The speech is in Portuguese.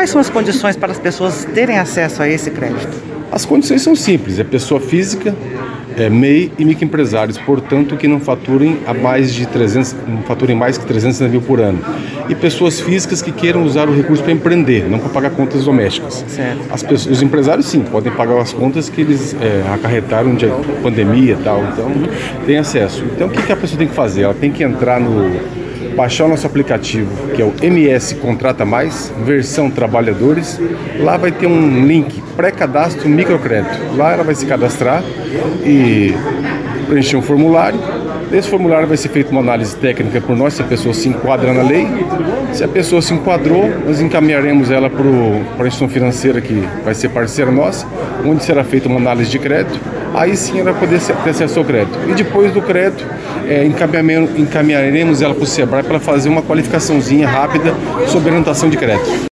quais são as condições para as pessoas terem acesso a esse crédito? As condições são simples: é pessoa física, é, MEI e microempresários, portanto, que não faturem a mais de 300, não faturem mais que 300 mil por ano. E pessoas físicas que queiram usar o recurso para empreender, não para pagar contas domésticas. Pessoas, os empresários, sim, podem pagar as contas que eles é, acarretaram de pandemia e tal, então tem acesso. Então, o que, que a pessoa tem que fazer? Ela tem que entrar no baixar o nosso aplicativo, que é o MS Contrata Mais, versão trabalhadores. Lá vai ter um link pré-cadastro microcrédito. Lá ela vai se cadastrar e preencher um formulário. Nesse formulário vai ser feita uma análise técnica por nós, se a pessoa se enquadra na lei. Se a pessoa se enquadrou, nós encaminharemos ela para a instituição financeira que vai ser parceira nossa, onde será feita uma análise de crédito. Aí sim ela vai poder ter acesso ao crédito. E depois do crédito, é, encaminharemos ela para o Sebrae para fazer uma qualificaçãozinha rápida sobre orientação de crédito.